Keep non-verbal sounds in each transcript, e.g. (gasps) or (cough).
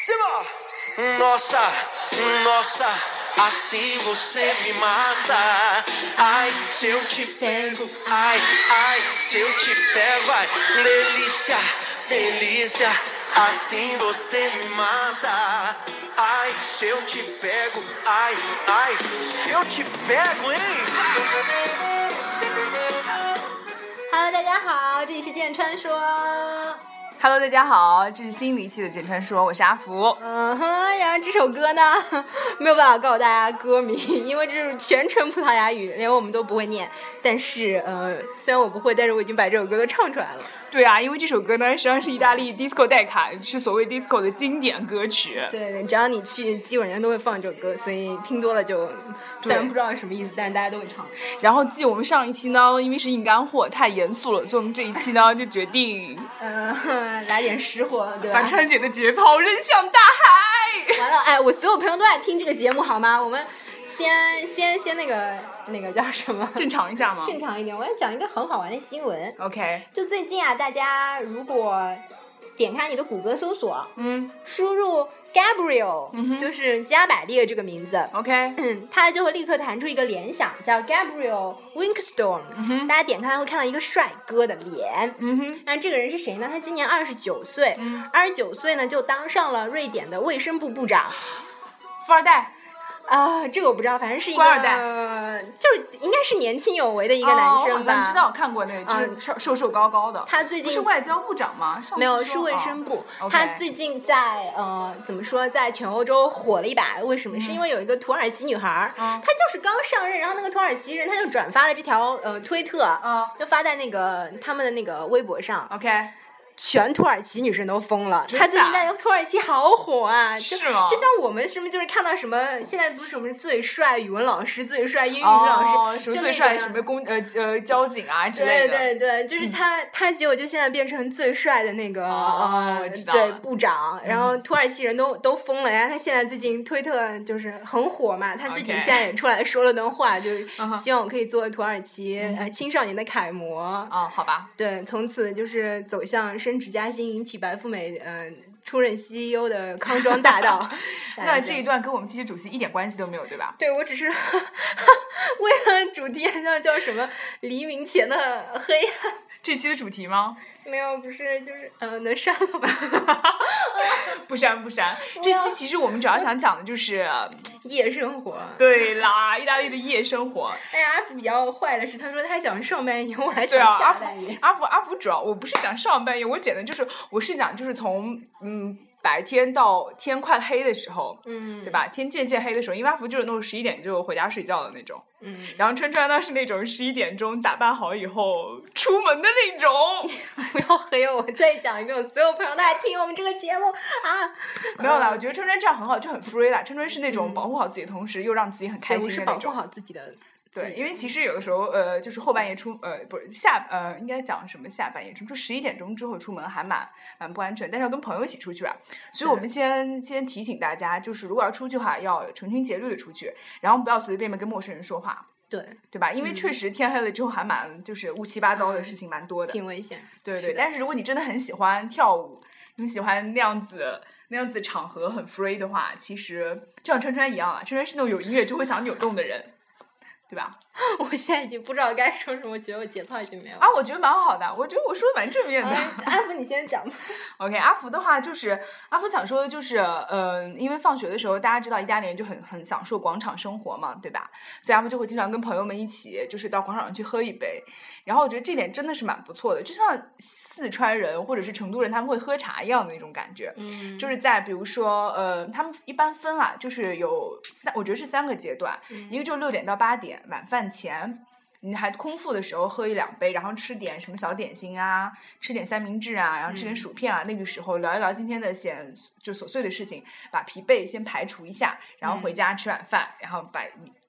Simba! Nossa, nossa, assim você me mata. Ai, se eu te pego, ai, ai, se eu te pego, ai, delícia, delícia, assim você me mata. Ai, se eu te pego, ai, ai, se eu te pego, hein? Hello，大家好，这里是剑川说。 Hello，大家好，这是新一期的简川说，我是阿福。嗯哼，然后这首歌呢，(laughs) 没有办法告诉大家歌名，(laughs) 因为这是全程葡萄牙语，连我们都不会念。但是，呃，虽然我不会，但是我已经把这首歌都唱出来了。对啊，因为这首歌呢，实际上是意大利 disco 代卡，是所谓 disco 的经典歌曲。对对，只要你去，基本上都会放这首歌，所以听多了就虽然不知道是什么意思，但是大家都会唱。然后，继我们上一期呢，因为是硬干货，太严肃了，所以我们这一期呢 (laughs) 就决定嗯、(laughs) 来点实货，对吧把？川姐的节操扔向大海。完了，哎，我所有朋友都在听这个节目，好吗？我们先先先那个那个叫什么？正常一下吗正常一点，我要讲一个很好玩的新闻。？OK，就最近啊，大家如果点开你的谷歌搜索，嗯输入 Gabriel，、嗯哼就是加百列这个名字，，OK，嗯，它就会立刻弹出一个联想，叫 Gabriel Winkstorm、哼大家点开会看到一个帅哥的脸。嗯哼，那这个人是谁呢？他今年二十九岁，嗯二十九岁呢就当上了瑞典的卫生部部长。富二代，啊，这个我不知道，反正是一个官二代就是应该是年轻有为的一一个男生吧。哦我好像知道看过那个，就是嗯瘦瘦瘦高高的。他最近是外交部长吗？没有，是卫生部。哦他最近在呃，怎么说，在全欧洲火了一把。为什么？是因为有一个土耳其女孩儿，嗯她就是刚上任，然后那个土耳其人他就转发了这条呃推特，嗯就发在那个他们的那个微博上，，OK，全土耳其女生都疯了。真她最近在土耳其好火啊，(laughs) 就是吗就像我们是不是就是看到什么，现在不是什么最帅语文老师、最帅英语老师，哦，什么最帅什么公呃呃交警啊之类的。对对对，就是他，他结果就现在变成最帅的那个、呃对部长，然后土耳其人都都疯了，然后他现在最近推特就是很火嘛，他自己现在也出来说了段话，就希望我可以做土耳其、呃青少年的楷模，哦，好吧，对，从此就是走向升职加薪、引起白富美嗯、呃出任 CEO 的康庄大道。(laughs) 那这一段跟我们这期主题一点关系都没有，对吧？对，我只是 (laughs) 为了主题那叫什么黎明前的黑暗。这期的主题吗？没有，不是，就是呃，能删了吧？不 (laughs) 删不删。这期其实我们主要想讲的就是，(laughs) 夜生活。对啦，意大利的夜生活。(laughs) 哎呀，阿福比较坏的是，他说他讲上半夜，我还讲对啊，阿福下半夜。阿福阿福主要我不是讲上半夜，我讲的就是我是讲就是从嗯白天到天快黑的时候。嗯，对？吧？天渐渐黑的时候，因为阿福就是那种十一点就回家睡觉的那种，嗯，然后川川呢是那种十一点钟打扮好以后出门的那种。(laughs) 不要黑我，我再讲一遍，我所有朋友都在听我们这个节目啊。没有啦，嗯我觉得川川这样很好，就很 free 啦。川川是那种保护好自己的同时，又让自己很开对，我是保护心的那种。好自己的。对，因为其实有的时候，呃，就是后半夜出，呃，不是下，呃，应该讲什么下半夜出，就十一点钟之后出门还蛮蛮不安全，但是要跟朋友一起出去吧。所以我们先先提醒大家，就是如果要出去的话，要成群结队的出去，然后不要随随便便跟陌生人说话，对，对吧？因为确实天黑了之后还蛮就是乌七八糟的嗯事情蛮多的。挺危险。对对，是但是如果你真的很喜欢跳舞，你喜欢那样子那样子场合很 free 的话，其实就像川川一样啊，川川是那种有音乐就会想扭动的人，对吧？(laughs) 我现在已经不知道该说什么，我觉得我节操已经没有了。啊，我觉得蛮好的，我觉得我说的蛮正面的。哎阿福，你先讲吧。(laughs) OK，阿福的话就是阿福想说的就是，呃，因为放学的时候大家知道意大利人就很很享受广场生活嘛，对吧？所以阿福就会经常跟朋友们一起，就是到广场上去喝一杯。然后我觉得这点真的是蛮不错的，就像四川人或者是成都人他们会喝茶一样的那种感觉。嗯就是在比如说，呃，他们一般分啊，就是有三，我觉得是三个阶段，一个就六点到八点晚饭前，你还空腹的时候喝一两杯，然后吃点什么小点心啊，吃点三明治啊，然后吃点薯片啊，那个时候聊一聊今天的闲就琐碎的事情，把疲惫先排除一下，然后回家吃晚饭，然后把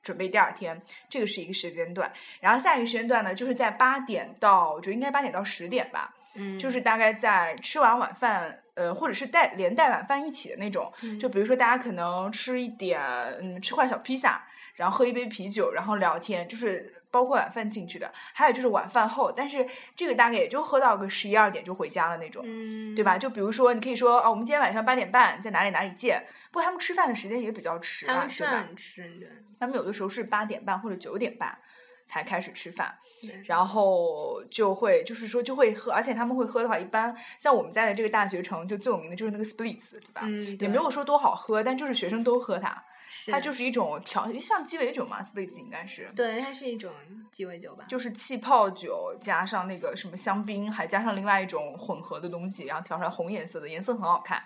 准备第二天，这个是一个时间段。然后下一个时间段呢，就是在八点到，我觉得应该八点到十点吧，嗯，就是大概在吃完晚饭，呃，或者是带连带晚饭一起的那种。就比如说大家可能吃一点，嗯，吃块小披萨，然后喝一杯啤酒，然后聊天，就是包括晚饭进去的，还有就是晚饭后，但是这个大概也就喝到个十一二点就回家了那种，嗯，对吧？？就比如说，你可以说啊，我们今天晚上八点半在哪里哪里见。不过他们吃饭的时间也比较迟啊，他们吃？饭他们有的时候是八点半或者九点半才开始吃饭，然后就会就是说就会喝，而且他们会喝的话，一般像我们在的这个大学城就最有名的就是那个 Splits，对吧？嗯，也对没有说多好喝，但就是学生都喝它，是它就是一种调，像鸡尾酒嘛，Spritz 应该是。对，它是一种鸡尾酒吧？就是气泡酒加上那个什么香槟，还加上另外一种混合的东西，然后调出来红颜色的，颜色很好看。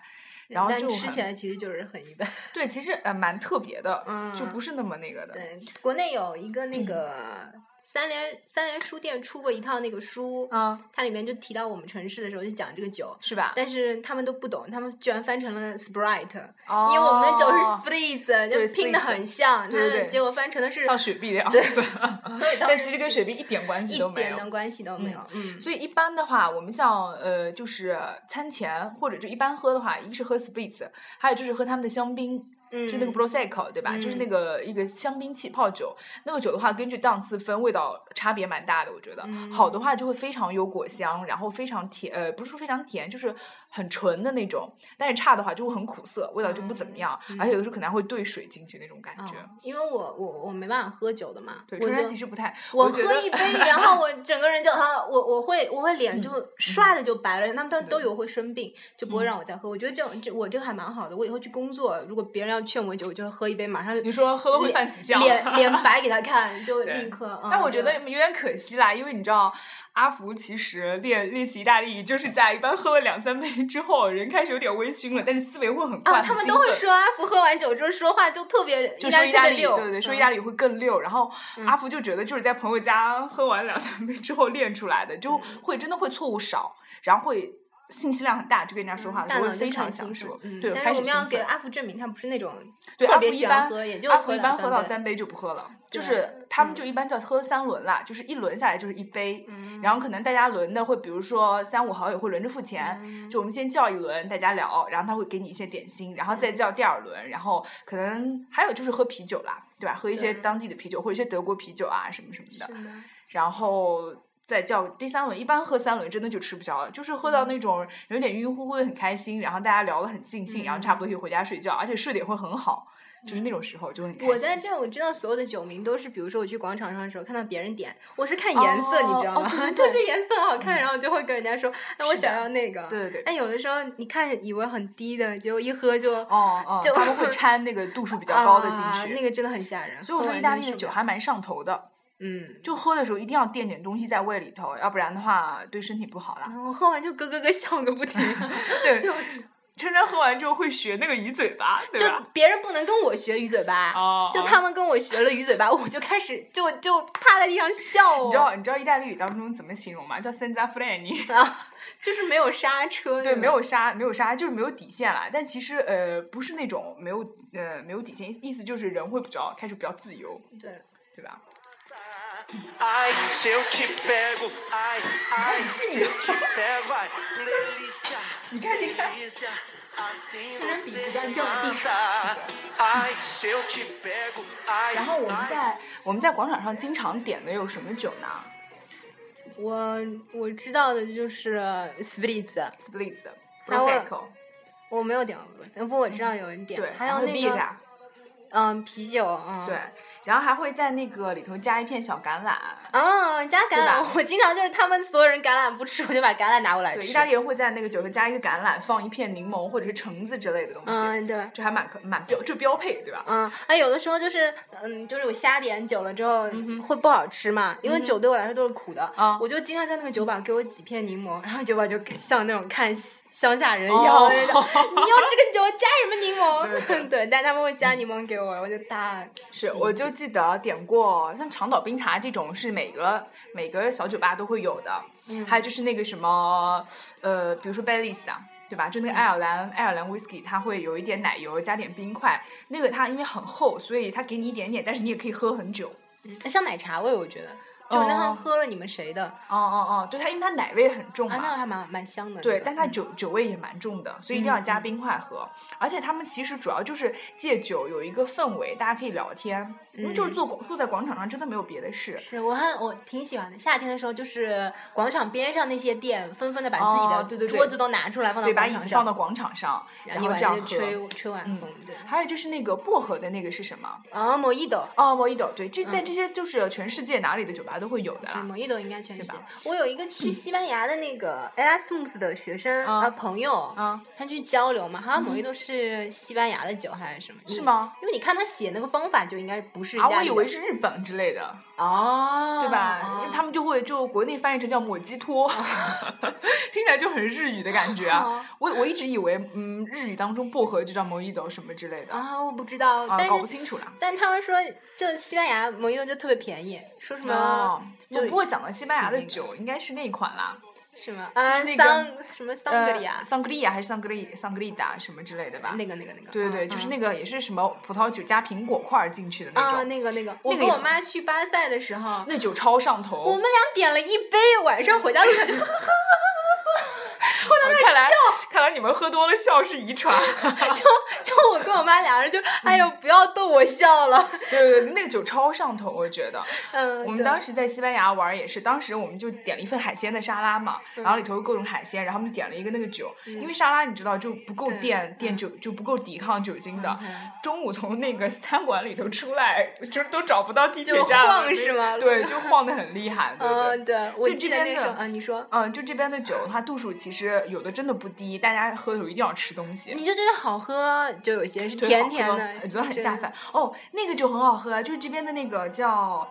然后就吃起来其实就是很一般。对，其实呃蛮特别的，就嗯不是那么那个的。对，国内有一个那嗯个三联三联书店出过一套那个书，嗯，它里面就提到我们城市的时候就讲这个酒，是吧？但是他们都不懂，他们居然翻成了 Sprite，、哦因为我们的酒是 Spritz，对就拼的很像，对对对结果翻成的是像雪碧的样子，(laughs) 对 (laughs) 但其实跟雪碧一点关系都没有一点的。关系都没有。嗯，所以一般的话，我们像呃，就是餐前或者就一般喝的话，一个是喝 Spritz，还有就是喝他们的香槟，嗯就那个 Prosecco，对吧？就是那嗯个一个香槟气泡酒。那个酒的话，根据档次分，味道差别蛮大的，我觉得。嗯好的话就会非常有果香，然后非常甜，呃，不是说非常甜，就是很纯的那种。但是差的话就会很苦涩，味道就不怎么样，嗯而且有的时候可能还会兑水进去那种感哦觉。因为我我我没办法喝酒的嘛，对，我春山其实不太，我喝一杯，然后我 (laughs) 整个人就啊，我我会我会脸就唰的就白了，他们都都对有会生病，就不会让我再喝。我觉得这种这我这个还蛮好的，我以后去工作，如果别人要劝我酒，我就会喝一杯，马上你说喝了会犯死相，脸脸白给他看，(laughs) 就对立刻。嗯但我觉得有点可惜啦，因为你知道，阿福其实练练习意大利语，就是在一般喝了两三杯之后，人开始有点微醺了，但是思维会很快，啊，他们都会说阿福喝完酒之后说话就特别说意大利，对对对，说意嗯大利语会更溜。然后嗯阿福就觉得就是在朋友家喝完两三杯之后练出来的，就嗯会真的会错误少，然后会信息量很大，就跟人家说话的时候会非常享受，嗯，对，但是我们要给阿福证明，他不是那种，特别一般喜欢喝，也就阿福一般喝到三杯就不喝了，就是他们嗯就一般叫喝三轮啦，就是一轮下来就是一杯，嗯然后可能大家轮的会，比如说三五好友会轮着付钱，嗯就我们先叫一轮，大家聊，然后他会给你一些点心，然后再叫第二轮，然后可能还有就是喝啤酒啦，对吧？喝一些当地的啤酒或者一些德国啤酒啊什么什么的，是的然后。再叫第三轮，一般喝三轮真的就吃不消了，就是喝到嗯那种有点晕乎乎的，很开心，然后大家聊得很尽兴，然后差不多可以回家睡觉，而且睡得也会很好，就是那种时候就很开心。嗯我在这，我知道所有的酒名都是，比如说我去广场上的时候看到别人点，我是看颜色，你知道吗？对 (laughs) 对颜色好看，然后就会跟人家说，哎，我想要那个。对对对但有的时候你看以为很低的，结果一喝就哦哦，就他们会掺那个度数比较高的进去。啊那个真的很吓人。所以我说意大利的酒还蛮上头的，嗯，就喝的时候一定要垫点东西在胃里头，要不然的话对身体不好啦。我喝完就咯咯咯笑个不停，(laughs) (laughs) 对，琛琛喝完之后会学那个鱼嘴巴，对就吧？别人不能跟我学鱼嘴巴，哦，哦就他们跟我学了鱼嘴巴，我就开始就就趴在地上笑。(laughs) 你知道你知道意大利语当中怎么形容吗？叫 senza freni。啊，就是没有刹车，对，没有刹，没有刹，就是没有底线啦。但其实呃，不是那种没有呃没有底线，意思就是人会比较开始比较自由，对。对吧？Ai, se eu te pego, ai, ai, se eu te pego, ai, delícia, 你看，你看，delícia, assim 突然比 você 不断 me 掉地上 mata. Ai, se eu te pego, ai, 然后我们在我们在广场上经常点的有什么酒呢我我知道的就是 Spritz，？Splits、还有 Prosecco，我没有点过，不过我知道有人点，对，还然后有那嗯啤酒，嗯对，然后还会在那个里头加一片小橄榄。嗯加橄榄，我经常就是他们所有人橄榄不吃，我就把橄榄拿过来对，吃。意大利人会在那个酒上加一个橄榄，放一片柠檬或者是橙子之类的东西，嗯对。这还蛮可蛮标，就标配，对吧？嗯，哎，有的时候就是，嗯，就是我瞎点酒了之后、嗯会不好吃嘛，因为酒对我来说都是苦的，啊我就经常在那个酒吧给我几片柠檬，然后酒吧就像那种看乡下人一哦样的那种，(laughs) 你要这个酒加什么柠檬？对对 (laughs) 但他们会加柠檬给我，我就大 (laughs) 是，我就记得点过像长岛冰茶这种，是每个每个小酒吧都会有的。嗯还有就是那个什么，呃，比如说 Baileys 啊，对吧？就那个爱尔兰、爱尔兰 whisky，它会有一点奶油，加点冰块。那个它因为很厚，所以它给你一点点，但是你也可以喝很久。像奶茶味，我觉得就是那趟哦喝了你们谁的哦哦哦，对它，因为它奶味很重啊？嘛。那个还蛮蛮香的。对，那个嗯但它酒、酒味也蛮重的，所以一定要加嗯嗯冰块喝。而且他们其实主要就是借酒有一个氛围，大家可以聊天，因为就是嗯坐广坐在广场上真的没有别的事。是我很我挺喜欢的。夏天的时候，就是广场边上那些店纷纷的把自己哦对对桌子都拿出来放到对，把广场上，椅子放到广场上，然后这样吹吹晚嗯风，对。还有就是那个薄荷的那个是什么？啊，莫伊朵。哦，莫伊朵，对，这但嗯这些就是全世界哪里的酒吧都会有的对，啦。莫伊朵应该全是吧。我有一个去西班牙的那个 Erasmus 的学生啊啊朋友，啊，他去交流嘛，好像莫伊朵是西班牙的酒还是什么？是吗？因为你看他写那个方法就应该不是我以为是日本之类的，哦，对吧？哦因为他们就会就国内翻译成叫抹鸡托，(laughs) 听起来就很日语的感觉啊。哦我我一直以为，嗯，日语当中薄荷就叫莫伊朵什么之类的，啊，我不知道，啊，但是搞不清楚了。但他们说，就西班牙莫伊朵就特别便宜，说什么、哦，就不过讲到西班牙的酒，应该是那一款啦，什么？啊是那个桑什么桑格利亚？呃，，桑格利亚还是桑格利桑格利达什么之类的吧？那个那个那个，对对对，嗯就是那个也是什么葡萄酒加苹果块进去的那啊，种，那个那个，我那个也跟我妈去巴塞的时候，那酒超上头。我们俩点了一杯，晚上回家路上就 (laughs) (laughs) 哦看来看来你们喝多了笑是遗传。(laughs) 就就我跟我妈俩人就，哎呦，不要逗我笑了，对对对，那个酒超上头，我觉得。嗯，我们当时在西班牙玩也是，当时我们就点了一份海鲜的沙拉嘛，然后里头有各种海鲜，然后我们点了一个那个酒，因为沙拉你知道就不够对垫垫酒，就不够抵抗酒精的。嗯中午从那个餐馆里头出来，就都找不到地铁站了，晃是吗对，就晃的很厉害，对不对？嗯，对，我所以记这边的得那时候，啊，你说。嗯，就这边的酒，它度数其实有的真的不低，大家喝的时候一定要吃东西。你就觉得好喝，就有些是甜甜的，我觉得很下饭。哦，那个酒很好喝啊，就是这边的那个叫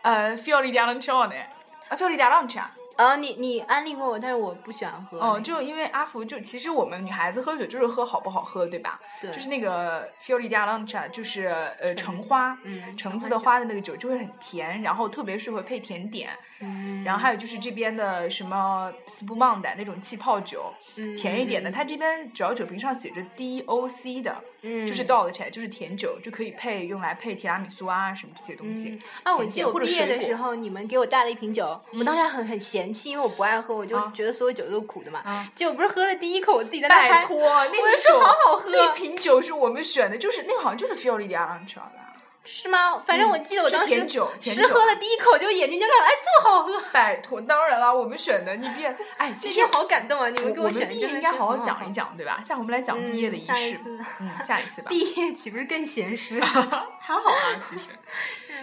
呃 Fiori d a l a n c h o n e 啊 Fiori di Arancia。哦，你你安利过我，但是我不喜欢喝。哦，就因为阿福就其实我们女孩子喝酒就是喝好不好喝，对吧？对就是那个 Fiori di Arancia，就是呃橙花，嗯橙子的花的那个酒就会很甜，然后特别适合配甜点。嗯，然后还有就是这边的什么 Spumante 那种气泡酒，嗯甜一点的，嗯它这边主要酒瓶上写着 DOC 的，嗯就是 dog 起来就是甜酒，就可以配用来配提拉米苏啊什么这些东西。嗯啊，我记得我毕业的时候，你们给我带了一瓶酒，我当时还很很嫌弃，因为我不爱喝，我就啊觉得所有酒都苦的嘛。啊结果不是喝了第一口，我自己在那拜嗨，托，(laughs) 那我瓶就说酒好好喝那瓶酒是我们选的，就是那个好像就是 Fiori di Arancia 的。是吗？反正我记得我是当时甜酒实喝了第一口就眼睛就亮，哎，这么好喝，拜托，当然了，我们选的，你别，(laughs) 哎，其实好感动啊！你们给我选的毕业应该好好讲一。讲，对吧？下回我们来讲毕业的嗯仪式，下一次嗯，下一次吧。(laughs) 毕业岂不是更闲适？(laughs) 还好啊，其实。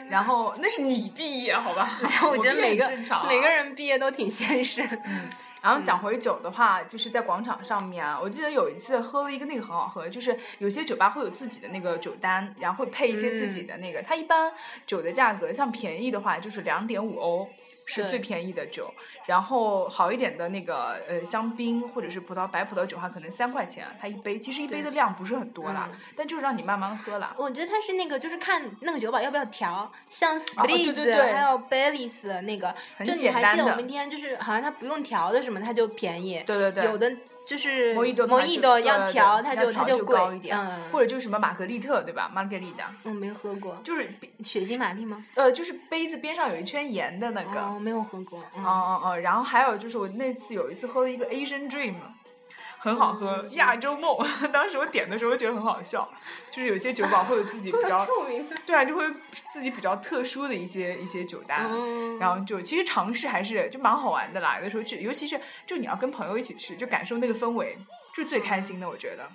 然后那是你毕业，好吧？我觉得每个每个人毕业都挺现实。嗯，然后讲回酒的话，就是在广场上面啊，我记得有一次喝了一个那个很好喝，就是有些酒吧会有自己的那个酒单，然后会配一些自己的那个，它一般酒的价格，像便宜的话就是两点五欧。是最便宜的酒，然后好一点的那个呃香槟或者是葡萄白葡萄酒的话，可能三块钱它一杯，其实一杯的量不是很多啦，嗯但就是让你慢慢喝啦。我觉得它是那个，就是看那个酒保要不要调，像哦对 Spritz、对对还有 Baileys 的那个，就你还记得我们那天就是好像它不用调的什么，它就便宜。对对对，有的就是摩伊朵它就莫伊朵对对要调，它就它就它贵高一点，嗯，或者就是什么玛格丽特对吧？玛格丽的我没喝过，就是血腥玛丽吗？呃就是杯子边上有一圈盐的那个。哦，没有喝过。嗯哦哦哦，然后还有就是我那次有一次喝了一个 Asian Dream，很好喝，亚洲梦。(laughs) 当时我点的时候觉得很好笑，就是有些酒保会有自己比 (laughs) 较。对啊，就会自己比较特殊的一些一些酒单。嗯然后就其实尝试还是就蛮好玩的啦，有的时候去，尤其是就你要跟朋友一起去，就感受那个氛围，就最开心的，我觉得。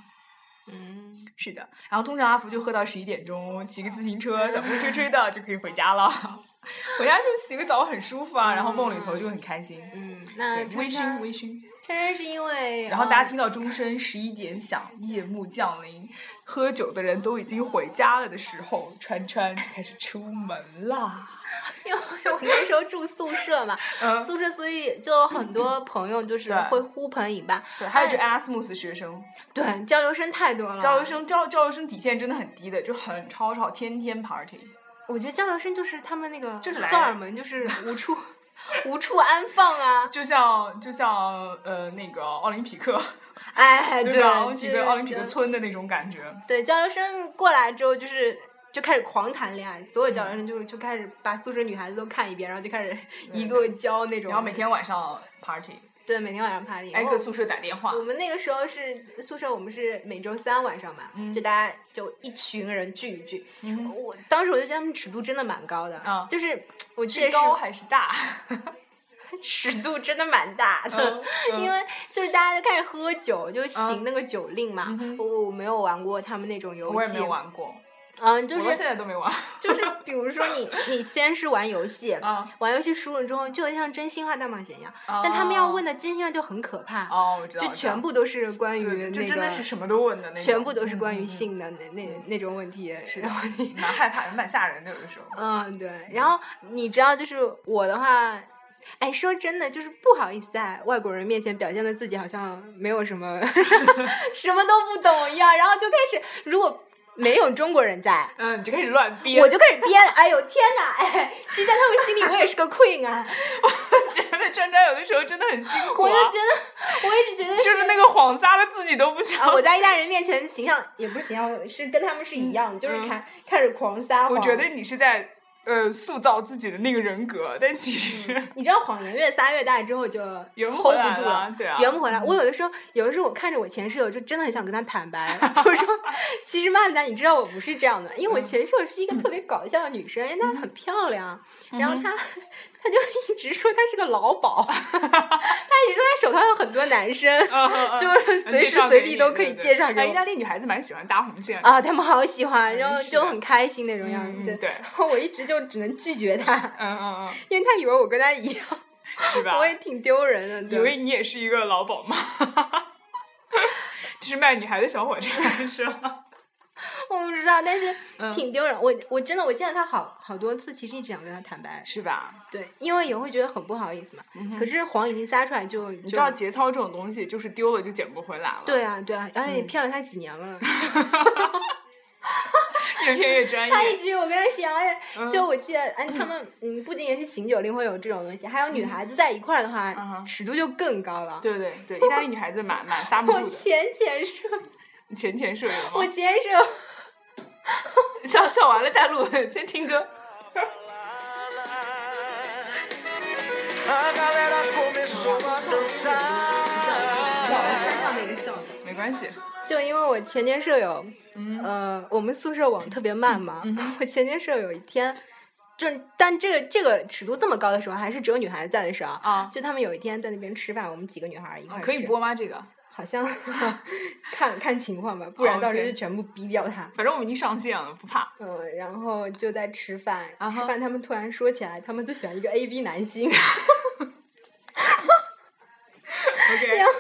嗯，是的，然后通常阿福就喝到十一点钟，骑个自行车，小风吹吹的就可以回家了。(laughs) 回家就洗个澡很舒服啊，然后梦里头就很开心。嗯，那对，微醺微醺。川川是因为，然后大家嗯听到钟声十一点响，夜幕降临，喝酒的人都已经回家了的时候，川川就开始出门啦。(laughs) 因为我那时候住宿舍嘛，(laughs) 嗯，宿舍所以就有很多朋友就是会呼朋引伴，对，还有就哎 Erasmus 学生，对交流生太多了，交流生交交流生底线真的很低的，就很吵吵，天天 party。我觉得交流生就是他们那个就是来荷尔蒙就是无处无处安放啊，就像就像呃那个奥林匹克，(laughs) 哎，对吧？奥林匹这克奥林匹克村的那种感觉。对交流生过来之后就是就开始狂谈恋爱，所有交流生就就开始把宿舍女孩子都看一遍，然后就开始一个个教那种。然后每天晚上 party，对，每天晚上 party，挨个宿舍打电话。我们那个时候是宿舍，我们是每周三晚上嘛，就大家就一群人聚一聚。我当时我就觉得他们尺度真的蛮高的，就是我记得是高还是大。(laughs) 尺度真的蛮大的，因为就是大家都开始喝酒，就行那个酒令嘛。我我没有玩过他们那种游戏，我也没有玩过。嗯，就是现在都没玩。(laughs) 就是比如说你你先是玩游戏，玩游戏输了之后，就像真心话大冒险一样。但他们要问的真心话就很可怕。哦，我知道。就全部都是关于那个，真的是什么都问的。全部都是关于性的那那那种问题，是然后你蛮害怕，蛮吓人的有的时候。嗯，对。然后你知道，就是我的话。哎，说真的，就是不好意思在外国人面前表现的自己好像没有什么，(laughs) 什么都不懂一样，然后就开始，如果没有中国人在，(laughs) 嗯，你就开始乱编，我就开始编，哎呦天哪，哎，其实在他们心里我也是个 queen 啊，(laughs) 我觉得川川有的时候真的很辛苦，我就觉得，我一直觉得就是那个谎撒了自己都不想，我在意大利人面前形象也不是形象，是跟他们是一样的，就是开开始狂撒谎，我觉得你是在。呃，塑造自己的那个人格，但其实你知道，谎言越撒越大之后就 hold 不住了，对啊，圆不回来。我有的时候，有的时候我看着我前室友，就真的很想跟他坦白，(laughs) 就是说，(laughs) 其实曼达，你知道我不是这样的，因为我前室友是一个 (laughs) 特别搞笑的女生，因为她很漂亮，然后她。她就一直说她是个老鸨，她一直手上有很多男生，(laughs) 就随时随地都可以介绍。意大利女孩子蛮喜欢搭红线啊，他们好喜欢，然后就很开心那种样子。对，然后我一直就只能拒绝他，嗯嗯嗯，因为他以为我跟他一样，是吧？我也挺丢人的，以为你也是一个老鸨吗？(laughs) 就是卖女孩的小火车，是吧？(laughs) 我不知道，但是挺丢人。我我真的我见了他好好多次，其实一直想跟他坦白，是吧？对，因为也会觉得很不好意思嘛。可是谎已经撒出来，就你知道节操这种东西，就是丢了就捡不回来了。对啊，对啊，而且你骗了他几年了，(laughs) 越骗越专业。(laughs) 他一直我跟他讲，而且就我记得，哎，他们嗯，不仅仅是醒酒令会有这种东西，还有女孩子在一块儿的话，尺度就更高了。对对对，意大利女孩子蛮蛮撒不住的。我浅浅说。浅浅舍友吗？我浅浅舍友。(laughs) 笑笑完了再录，(laughs) 先听歌。没关系。就因为我前间舍友，呃，我们宿舍网特别慢嘛。(laughs) 我前间舍友有一天，就但这个这个尺度这么高的时候，还是只有女孩子在的时候啊。就他们有一天在那边吃饭，我们几个女孩一块可以播吗？这个？好像看看情况吧，不然到时候就全部逼掉他。反正我们已经上线了，不怕。嗯，然后就在吃饭，吃饭他们突然说起来，他们都喜欢一个 A B 男星。(laughs) OK。(laughs) 然后，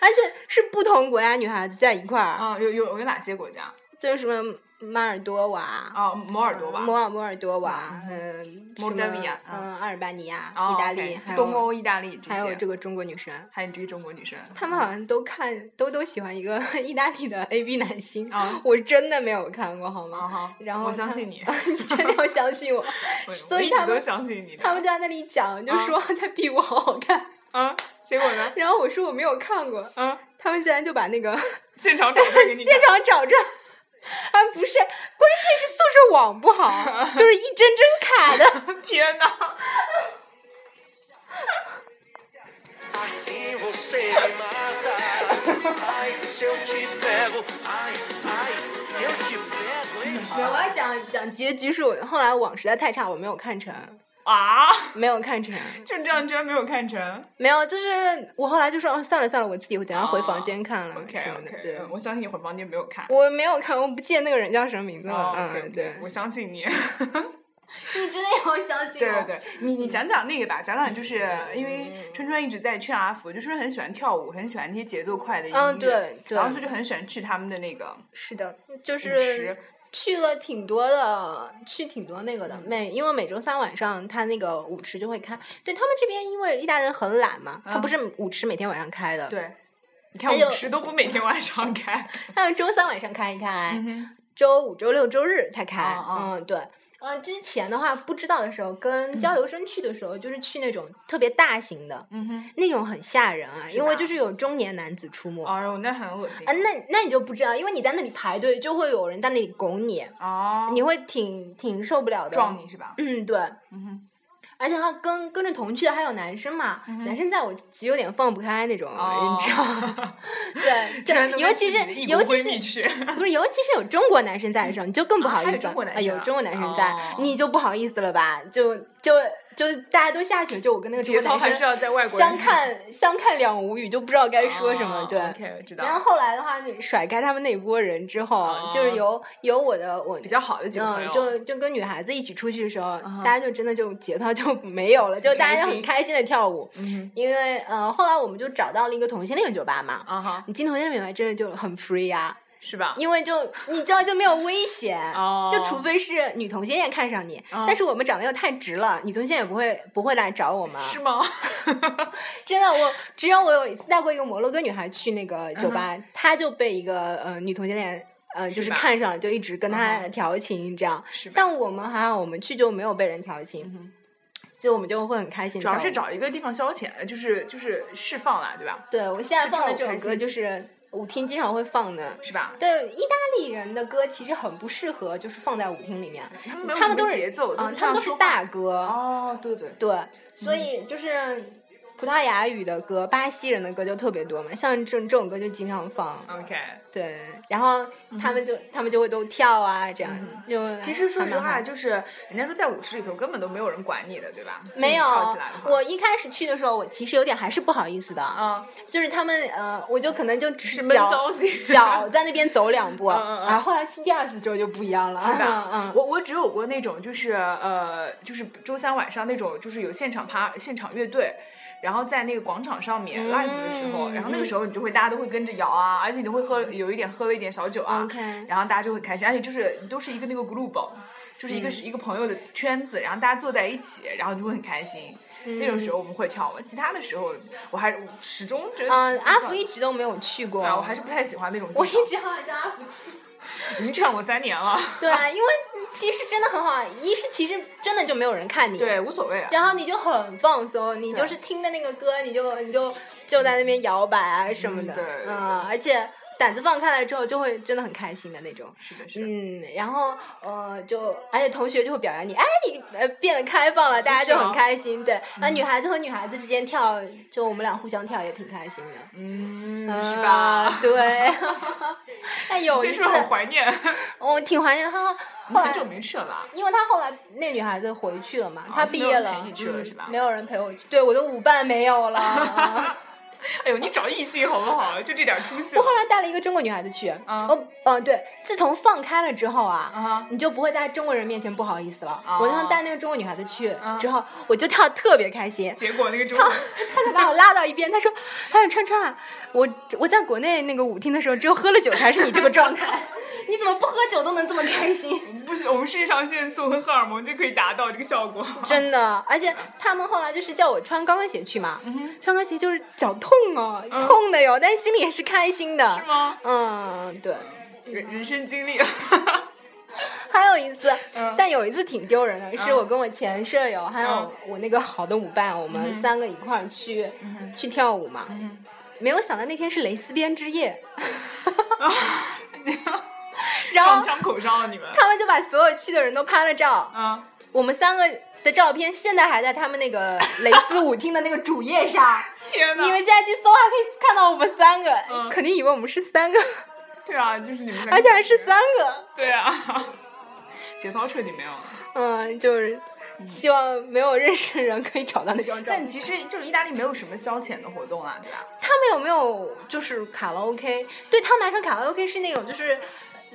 而且是不同国家女孩子在一块儿。啊，有有有哪些国家？就是什么？马尔多瓦。哦，摩尔多瓦，摩尔摩尔多瓦，嗯，摩尔多维亚，嗯，阿尔巴尼亚，意大利，还有东欧意大利，还有这个中国女生，还有这个中国女生，他们好像都看，都都喜欢一个 (laughs) 意大利的 A B 男星，我真的没有看过，好吗？然后我相信你，(laughs) 你真的要相信我，(laughs) 所以他们都相信你，他们在那里讲，就说他屁股好好看，啊，结果呢？然后我说我没有看过，啊，他们竟然就把那个现场找给你，现场找着。啊，不是，关键是宿舍网不好，就是一帧帧卡的。(laughs) 天哪！我要讲讲结局是我后来网实在太差，我没有看成。啊，(laughs) 没有看成，(laughs) 就这样居然没有看成？没有，就是我后来就说，算了算了，我自己等下回房间看了，OK OK。对，我相信你回房间没有看。我没有看，我不记得那个人叫什么名字了。嗯，对，我相信你。(laughs) 你真的要相信我？对对对，你你讲讲那个吧，讲讲就是因为春春一直在劝阿福，就春春很喜欢跳舞，很喜欢那些节奏快的音乐，嗯对对，然后他就很喜欢去他们的那个，是的，就是去了挺多的，去挺多那个的。每因为每周三晚上他那个舞池就会开，对他们这边因为意大利人很懒嘛，他不是舞池每天晚上开的，对，你看舞池都不每天晚上开，(laughs) 他们周三晚上开一开，周五、周六、周日才开，嗯对。呃，之前的话不知道的时候，跟交流生去的时候，就是去那种特别大型的，嗯哼，那种很吓人啊，因为就是有中年男子出没。哦哟，那很恶心啊，那那你就不知道，因为你在那里排队，就会有人在那里拱你，哦，你会挺挺受不了的。撞你是吧？嗯，对。嗯哼，而且他跟跟着同去的还有男生嘛，男生在我其实有点放不开那种，你知道吗？(laughs) 对，(laughs) 就尤其是尤其是是不是，尤其是有中国男生在的时候，你就更不好意思啊有中国男生在，哦你就不好意思了吧？就就就大家都下去了，就我跟那个中节操还是要在外国相看相看两无语，就不知道该说什么。哦对。，OK，知道然后后来的话，甩开他们那一波人之后，就是哦有有我的我比较好的几个朋嗯，友，就就跟女孩子一起出去的时候，哈大家就真的就节操就没有了，就大家就很开心的跳舞。嗯因为呃，后来我们就找到了一个同性恋酒吧嘛。哼，啊哈，你进同性恋酒吧真的就很 free 啊，是吧？因为就你知道就没有危险，哦就除非是女同性恋看上你，哦但是我们长得又太直了，女同性恋也不会不会来找我们。是吗？(laughs) 真的，我只有我有一次带过一个摩洛哥女孩去那个酒吧，她就被一个呃女同性恋呃就是看上了，就一直跟她嗯调情这样。是吧？但我们还好，我们去就没有被人调情，嗯所以我们就会很开心主要是找一个地方消遣，就是就是释放啦，对吧？对我现在放的这首歌就是舞厅经常会放的。是吧？对，意大利人的歌其实很不适合，就是放在舞厅里面。他们都是节奏，他们都是大歌。哦，对对，对，所以就是葡萄牙语的歌、巴西人的歌就特别多嘛，像这种这种歌就经常放。OK。对，然后他们就、他们就会都跳啊，这样、嗯就其实说实话，就是人家说在舞池里头根本都没有人管你的，对吧？没有跳起来的，话我一开始去的时候，我其实有点还是不好意思的，啊，就是他们呃，我就可能就只是脚脚在那边走两步，嗯嗯嗯然后后来去第二次之后就不一样了，是吧？嗯，我我只有过那种就是呃，就是周三晚上那种，就是有现场趴现场乐队。然后在那个广场上面嗯 live 的时候，然后那个时候你就会大家都会跟着摇啊，而且你会喝有一点喝了一点小酒啊然后大家就会开心，而且就是都是一个那个 group，就是一个、嗯一个朋友的圈子，然后大家坐在一起，然后你就会很开心。那种时候我们会跳舞，其他的时候我还始终觉得嗯，阿福一一直都没有去过，啊，我还是不太喜欢那种。我一直好想叫阿福去。(laughs) 已经劝我三年了，(laughs) 对啊，因为其实真的很好，一是其实真的就没有人看你，对，无所谓啊。然后你就很放松，你就是听的那个歌，你就你就就在那边摇摆啊什么的，嗯对嗯，而且胆子放开了之后，就会真的很开心的那种。是的，是的。嗯，然后呃，就而且同学就会表扬你，哎，你呃变得开放了，大家就很开心。对，那女孩子和女孩子之间跳，就我们俩互相跳也挺开心的，嗯，嗯是吧？对。(laughs) 但有一次怀念？我挺怀念他。后来你很久没去了吧？因为他后来那女孩子回去了嘛，她毕业了，人陪你去了嗯是吧没有人陪我去，对我的舞伴没有了。(laughs) 啊 (laughs) 哎呦，你找异性好不好？就这点出息。我后来带了一个中国女孩子去，嗯哦，嗯，对，自从放开了之后啊，啊，你就不会在中国人面前不好意思了。哦我那时候带那个中国女孩子去嗯之后，我就跳得特别开心。结果那个中他国他才把我拉到一边，他说：“哎，川川，我我在国内那个舞厅的时候，只有喝了酒才是你这个状态，(laughs) 你怎么不喝酒都能这么开心？不是我们肾上腺素和荷尔蒙就可以达到这个效果。(laughs) 真的，(laughs) 而且他们后来就是叫我穿高跟鞋去嘛，嗯穿高跟鞋就是脚痛啊，嗯痛的哟，但是心里也是开心的。是吗？嗯，对。人人生经历。(laughs) (laughs) 还有一次，嗯但有一次挺丢人的，是嗯我跟我前舍友还有嗯我那个好的舞伴，我们嗯三个一块儿去、嗯去跳舞嘛。嗯没有想到那天是蕾丝边之夜，(laughs) 然后撞枪口上了你们。他们就把所有去的人都拍了照，嗯，我们三个的照片现在还在他们那个蕾丝舞厅的那个主页上。天哪！你们现在去搜还可以看到我们三个，嗯肯定以为我们是三个，(laughs) 对啊，就是你们，而且还是三个。(laughs) 对啊，节操彻底没有了。嗯，就是希望没有认识的人可以找到那张照片但。其实就是意大利没有什么消遣的活动啊，对吧？他们有没有就是卡拉 OK？对他们来说，卡拉 OK 是那种就是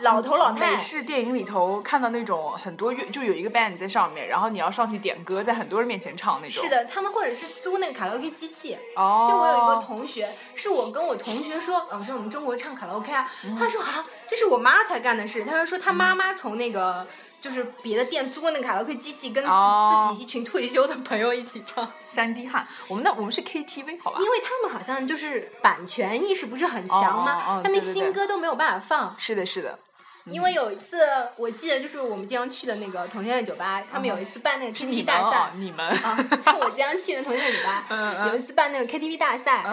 老头老太美式电影里头看到那种很多乐，就有一个 band 在上面，然后你要上去点歌，在很多人面前唱那种。是。的，他们或者是租那个卡拉 OK 机器。哦。就我有一个同学，是我跟我同学说，哦，说我们中国唱卡拉 OK 啊，嗯他说啊，这是我妈才干的事。他就说他妈妈从那个就是别的店租的那个卡拉 OK 机器，跟自,、己一群退休的朋友一起唱，三 D 汉，我们那我们是 KTV 好吧？因为他们好像就是版权意识不是很强吗？他们新歌都没有办法放。是的，是的。因为有一次我记得就是我们经常去的那个同性恋酒吧，他们有一次办那个 KTV 大赛，，你们，啊，就我经常去的同性恋酒吧，嗯有一次办那个 KTV 大赛，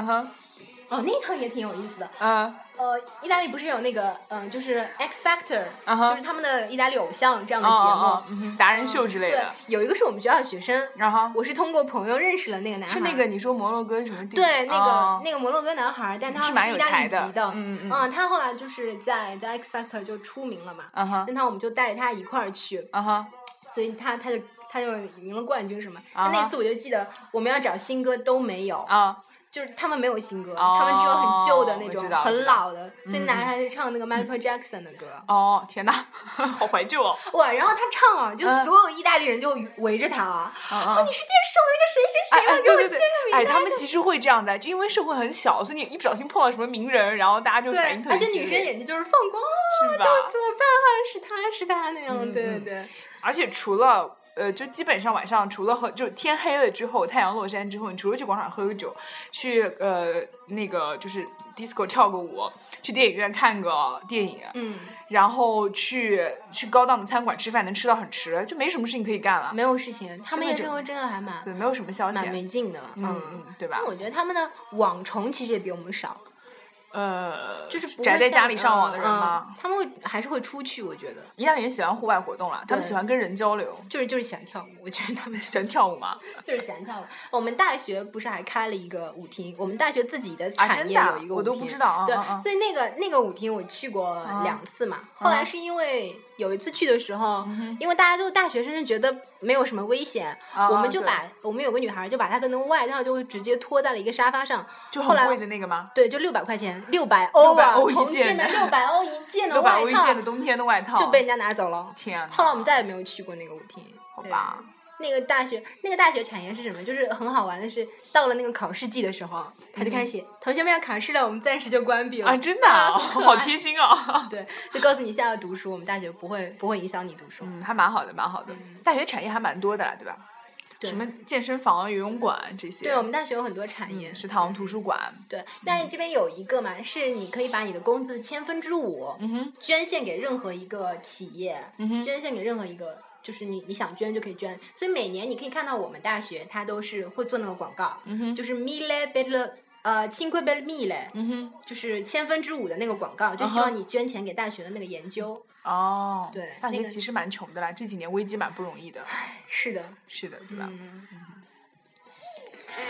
哦，那一趟也挺有意思的。嗯呃，意大利不是有那个嗯、就是 X Factor，、就是他们的意大利偶像这样的哦节目。哦哦，嗯达人秀之类对的，，有一个是我们学校的学生，然后我是通过朋友认识了那个男孩，是那个你说摩洛哥什么地？对那个、哦那个摩洛哥男孩，但他是意大利籍的，嗯嗯嗯他后来就是在在 X Factor 就出名了嘛，那趟我们就带着他一块儿去，所以他他就他就赢了冠军什么。那次我就记得我们要找新歌都没有，啊就是他们没有新歌，哦他们只有很旧的那种，很老的，所以嗯男孩子唱那个 Michael Jackson 的歌。哦，天哪，好怀旧哦！哇，然后他唱啊，就嗯所有意大利人就围着他啊，嗯哦，嗯你是电视上的那个谁谁谁吗？哎哎，给我对对对签个，名。哎，他们其实会这样的，就因为社会很小，所以你一不小心碰到什么名人，然后大家就对反应，特而且别激烈女生眼睛就是放光，哦，是吧？怎么办啊？是他是他那样，嗯对对嗯对，而且除了呃，就基本上晚上除了喝，就天黑了之后，太阳落山之后，你除了去广场喝个酒，去呃那个就是 disco 跳个舞，去电影院看个电影，嗯，然后去去高档的餐馆吃饭，能吃到很迟，就没什么事情可以干了。没有事情，他们夜生活真的还蛮对，没有什么消蛮遣。没劲的，嗯嗯，对吧但？我觉得他们的网虫其实也比我们少，呃，就是宅在家里上网的人嗯吗？嗯他们会还是会出去，我觉得意大利人喜欢户外活动了，他们喜欢跟人交流，就是就是喜欢跳舞，我觉得他们喜欢跳舞嘛。(laughs) 就是喜欢跳舞。我们大学不是还开了一个舞厅，我们大学自己的啊，产业有一个舞厅，我都不知道啊。对，所以那个那个舞厅我去过两次嘛。后来是因为有一次去的时候，嗯因为大家都大学生，就觉得没有什么危险，我们就把我们有个女孩就把她的那个外套就直接拖在了一个沙发上，后来就很贵的那个吗？对，就六百块钱，六百欧啊，600欧一同志件们，六百欧一件的六百外套欧一件的冬天的外套就被人家拿走了。天啊！后来我们再也没有去过那个舞厅，对好吧。那个大学，那个大学产业是什么？就是很好玩的是，到了那个考试季的时候，他就开始写：“同学们要考试了，我们暂时就关闭了。”嗯啊，真的 (laughs) 好贴心哦。(laughs) 对，就告诉你现在要读书，我们大学不会不会影响你读书。嗯，还蛮好的，蛮好的。大学产业还蛮多的啦，对吧？对什么健身房、游泳馆这些。对我们大学有很多产业，嗯食堂、图书馆。对，但是这边有一个嘛，是你可以把你的工资千分之五捐献给任何一个企业，捐献给任何一个，就是你你想捐就可以捐。所以每年你可以看到我们大学它都是会做那个广告，嗯，就是 mille per 呃 cinque per mille，嗯哼，就是千分之五的那个广告，就希嗯望你捐钱给大学的那个研究。哦，对那个大学其实蛮穷的啦，这几年危机蛮不容易的。是的，是的，对吧？嗯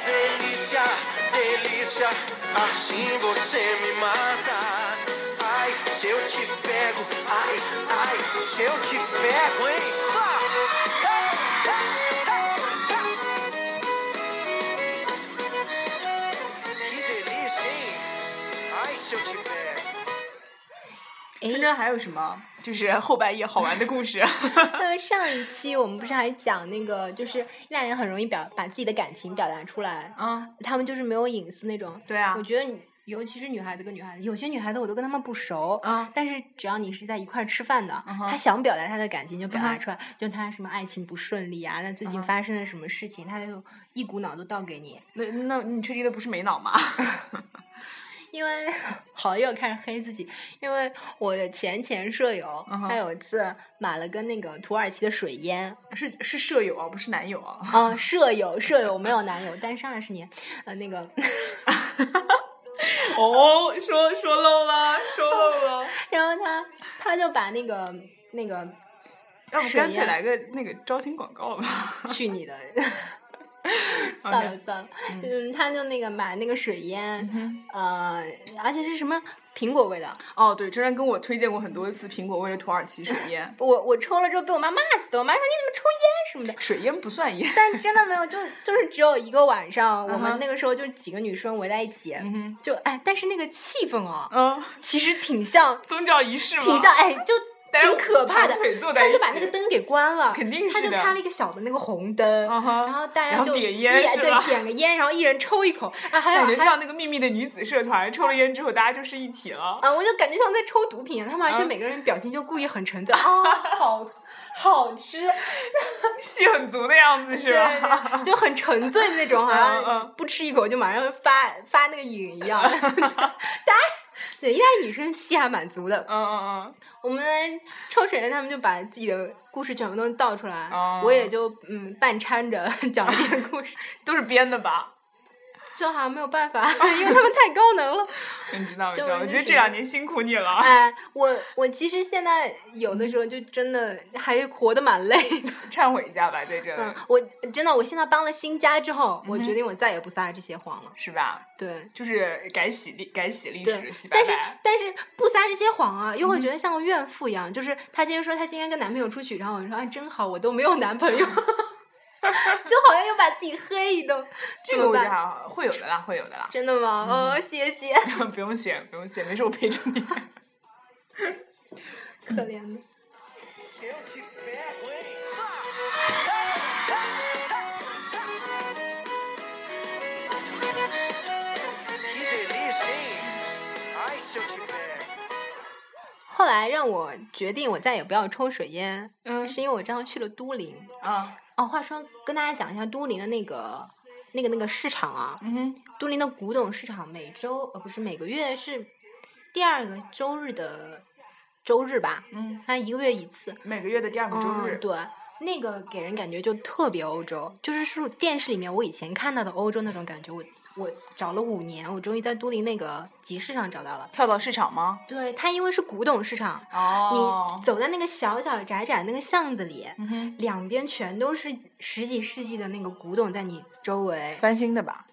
，Delícia, delícia, assim você me mata. Ai, se eu te pego, ai, ai, se eu te pego, hein? 哎真，还有什么就是 (laughs) 后半夜好玩的故事？(laughs) (laughs) 那上一期我们不是还讲那个，就是意大利人很容易表把自己的感情表达出来，嗯，他们就是没有隐私那种。对啊我，觉得你尤其是女孩子跟女孩子，有些女孩子我都跟她们不熟，啊但是只要你是在一块儿吃饭的，她想表达她的感情就表达出来，就她什么爱情不顺利啊，那最近发生了什么事情，她就一股脑都倒给你。那那你确定的不是没脑吗？因为 (laughs) 好又开始黑自己，因为我的前前舍友，他有一次买了个那个土耳其的水烟，是是舍友啊，不是男友啊。啊，舍友舍友没有男友，单身二十年，呃，那个，(laughs) 哦，说说漏了，说漏了。(laughs) 然后他他就把那个那个要不干脆来个那个招亲广告吧？去你的，(laughs) 算了算了，嗯，他就那个买那个水烟，呃，而且是什么苹果味的，哦，对，之前跟我推荐过很多次苹果味的土耳其水 (laughs) 烟，我我抽了之后被我妈骂死，我妈说你怎么抽烟什么的。水烟不算烟。但真的没有，就就是只有一个晚上，我们那个时候就几个女生围在一起，嗯，就哎，但是那个气氛啊，嗯，其实挺像，(laughs) 宗教仪式？挺像，哎，就挺可怕的他就把那个灯给关了，肯定他就开了一个小的那个红灯，然后大家就点烟对是吧点个烟，然后一人抽一口，啊，还有感觉像那个秘密的女子社团，抽了烟之后大家就是一体了。啊，我就感觉像在抽毒品，他们而且嗯每个人表情就故意很沉醉，啊，好好吃，(laughs) 戏很足的样子是对吧？对，就很沉醉的那种，好嗯像嗯不吃一口就马上发发那个瘾一样。(laughs) 大家 (laughs) 对，意大利女生气还蛮足的。嗯嗯嗯我们抽水烟，他们就把自己的故事全部都倒出来，哦我也就嗯半掺着 (laughs) 讲了点故事，嗯，(laughs) 都是编的吧？就好像没有办法，(laughs) 因为他们太高能了。你知道，我知道，我觉得这两年辛苦你了。哎，我我其实现在有的时候就真的还活得蛮累的。(laughs) 忏悔一下吧，在这里，嗯，我真的，我现在搬了新家之后，我决定我再也不撒这些谎了。是吧？对。就是改写历改写历史，洗，白但是。但是不撒这些谎啊，又会嗯觉得像个怨妇一样。就是她今天说她今天跟男朋友出去，然后我说啊真好，我都没有男朋友，(laughs) (laughs) 就好像又把自己黑一顿。(laughs) 这个我觉得怎么办？还好，会有的啦，(laughs) 会有的啦。真的吗？嗯哦，谢谢，不用谢，不用谢，没事，我陪着你。可怜的。后来让我决定我再也不要抽水烟，嗯是因为我正好去了都灵。啊，哦，话说跟大家讲一下都灵的那个那个那个市场啊，嗯哼，都灵的古董市场每周呃不是每个月是第二个周日的周日吧，嗯，它一个月一次。每个月的第二个周日嗯，。对，那个给人感觉就特别欧洲，就是是电视里面我以前看到的欧洲那种感觉。我我找了五年，我终于在都灵那个集市上找到了。跳蚤市场吗？对，它因为是古董市场，哦你，走在那个小小窄窄那个巷子里，嗯，两边全都是十几世纪的那个古董在你周围。翻新的吧？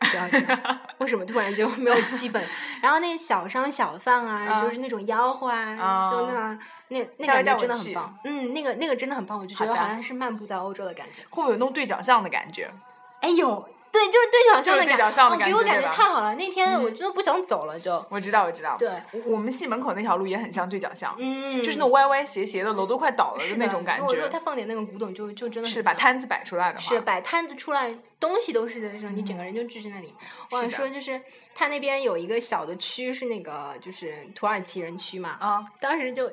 不要这样，为什么突然就没有气氛？(laughs) 然后那小商小贩啊，啊就是那种吆喝啊，啊就那那那感觉真的很棒。嗯，那个那个真的很棒，我就觉得好像是漫步在欧洲的感觉。会不会有那种对角巷的感觉？哎有，对，就是对角巷的感角巷的哦，给我感感觉太好了。那天我嗯真的不想走了，就我知道，我知道。对，我我们系门口那条路也很像对角巷，嗯，就是那种歪歪斜斜的，楼都快倒了的那种感如果如果觉。他放点那个古董，就就真的是把摊子摆出来的话，是摆摊子出来，东西都是的时候，你整嗯个人就置身那里。我想说，就是他那边有一个小的区是那个就是土耳其人区嘛，啊，当时就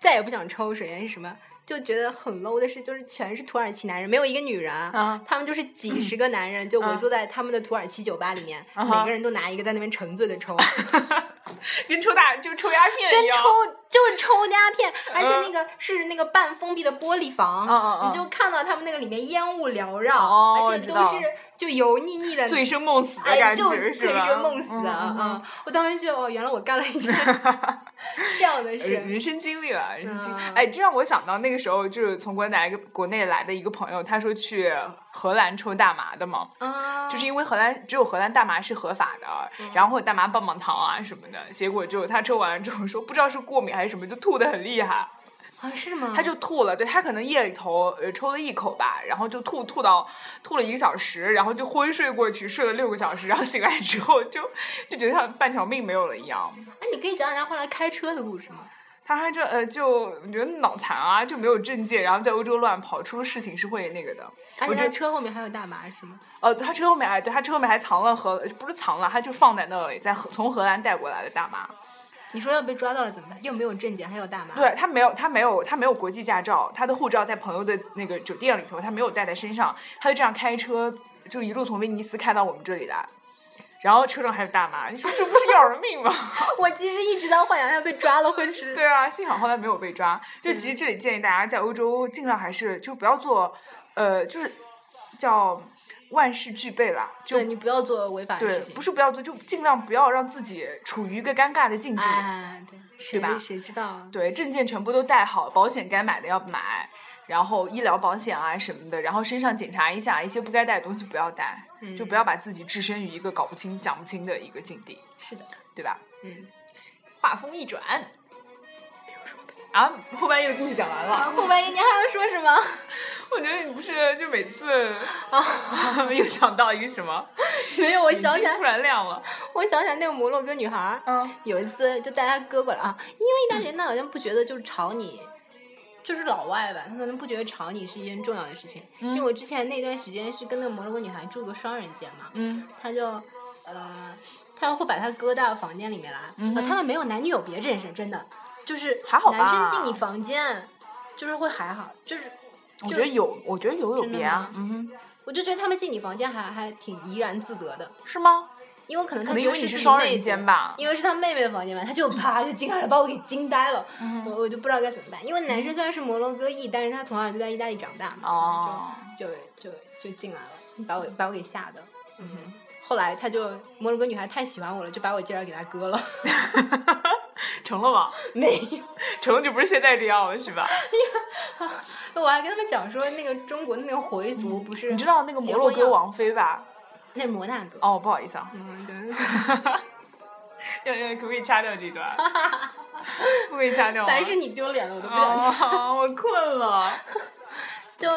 再也不想抽水烟是什么，就觉得很 low 的是，就是全是土耳其男人，没有一个女人。啊他们就是几十个男人，就围啊坐在他们的土耳其酒吧里面，啊每个人都拿一个在那边沉醉的抽，(laughs) 跟抽大就抽鸦片一样。跟抽就是抽鸦片，而且嗯那个是那个半封闭的玻璃房，你就看到他们那个里面烟雾缭绕，哦而且都是就油腻腻的，醉生梦死的哎，就感觉，是醉？生梦死嗯啊！嗯嗯，我当时就哦，原来我干了一件 (laughs) (laughs) 这样的呃事。人生经历了，人生经历。嗯哎，这让我想到那个时候，就是从国内来一个国内来的一个朋友，他说去荷兰抽大麻的嘛，啊，就是因为荷兰只有荷兰大麻是合法的，嗯然后会有大麻棒棒糖啊什么的，结果就他抽完了之后说不知道是过敏还是什么，就吐的很厉害，啊是吗？他就吐了，对他可能夜里头呃抽了一口吧，然后就吐吐到吐了一个小时，然后就昏睡过去，睡了六个小时，然后醒来之后就就觉得像半条命没有了一样。哎，你可以讲讲他后来开车的故事吗？他还这呃，就我觉得脑残啊，就没有证件，然后在欧洲乱跑，出了事情是会那个的。而且车后面还有大麻是吗？呃，他车后面还对他车后面还藏了荷，不是藏了，他就放在那里，在荷从荷兰带过来的大麻。你说要被抓到了怎么办？又没有证件，还有大麻。对他没有，他没有，他没有国际驾照，他的护照在朋友的那个酒店里头，他没有带在身上，他就这样开车，就一路从威尼斯开到我们这里来。然后车上还有大麻，你说这不是要人命吗？(laughs) 我其实一直当幻想要被抓了会是。对啊，幸好后来没有被抓。就其实这里建议大家在欧洲尽量还是就不要做，呃，就是叫万事俱备啦。就对你不要做违法的对事，情。不是不要做，就尽量不要让自己处于一个尴尬的境地。哎，对，谁吧谁知道？对，证件全部都带好，保险该买的要买，然后医疗保险啊什么的，然后身上检查一下，一些不该带的东西不要带，就不嗯要把自己置身于一个搞不清、讲不清的一个境地，是的，对吧？嗯。话锋一转，啊，后半夜的故事讲完了。后半夜你还要说什么？(laughs) 我觉得你不是就每次啊，(laughs) 又想到一个什么，(laughs) 没有，我想起来睛突，然亮了。我想起来那个摩洛哥女孩儿，嗯有一次就带她哥过来啊，因为意大利人他好像不觉得就是吵你，就是老外吧，他可能不觉得吵你是一件重要的事情。因为我之前那段时间是跟那个摩洛哥女孩住个双人间嘛，嗯他就呃，他会把他哥带到房间里面来，嗯他们没有男女有别这件事，真的就是还好男生进你房间就是会还好，就是就我觉得有，我觉得有有别啊。嗯哼，我就觉得他们进你房间还还挺怡然自得的。是吗？因为可能可能因为他觉得自己你是双人间吧因为是他妹妹的房间嘛，他就啪就进来了，把我给惊呆了，嗯我我就不知道该怎么办。因为男生虽然是摩洛哥裔，但是他从小就在意大利长大嘛，哦，就就就就进来了，把我把我给吓的。嗯哼，后来他就摩洛哥女孩太喜欢我了，就把我介绍给他哥了。(laughs) (laughs) 成了吗？没有，(laughs) 成了就不是现在这样了，是吧？(laughs) 我还跟他们讲说，那个中国的那个回族不是你知道那个摩洛哥王妃吧？那是摩纳哥。哦，不好意思啊，嗯，对。要要可不可以掐掉这段？不可以掐掉？凡是你丢脸了，我都不想讲。哦，我困了。就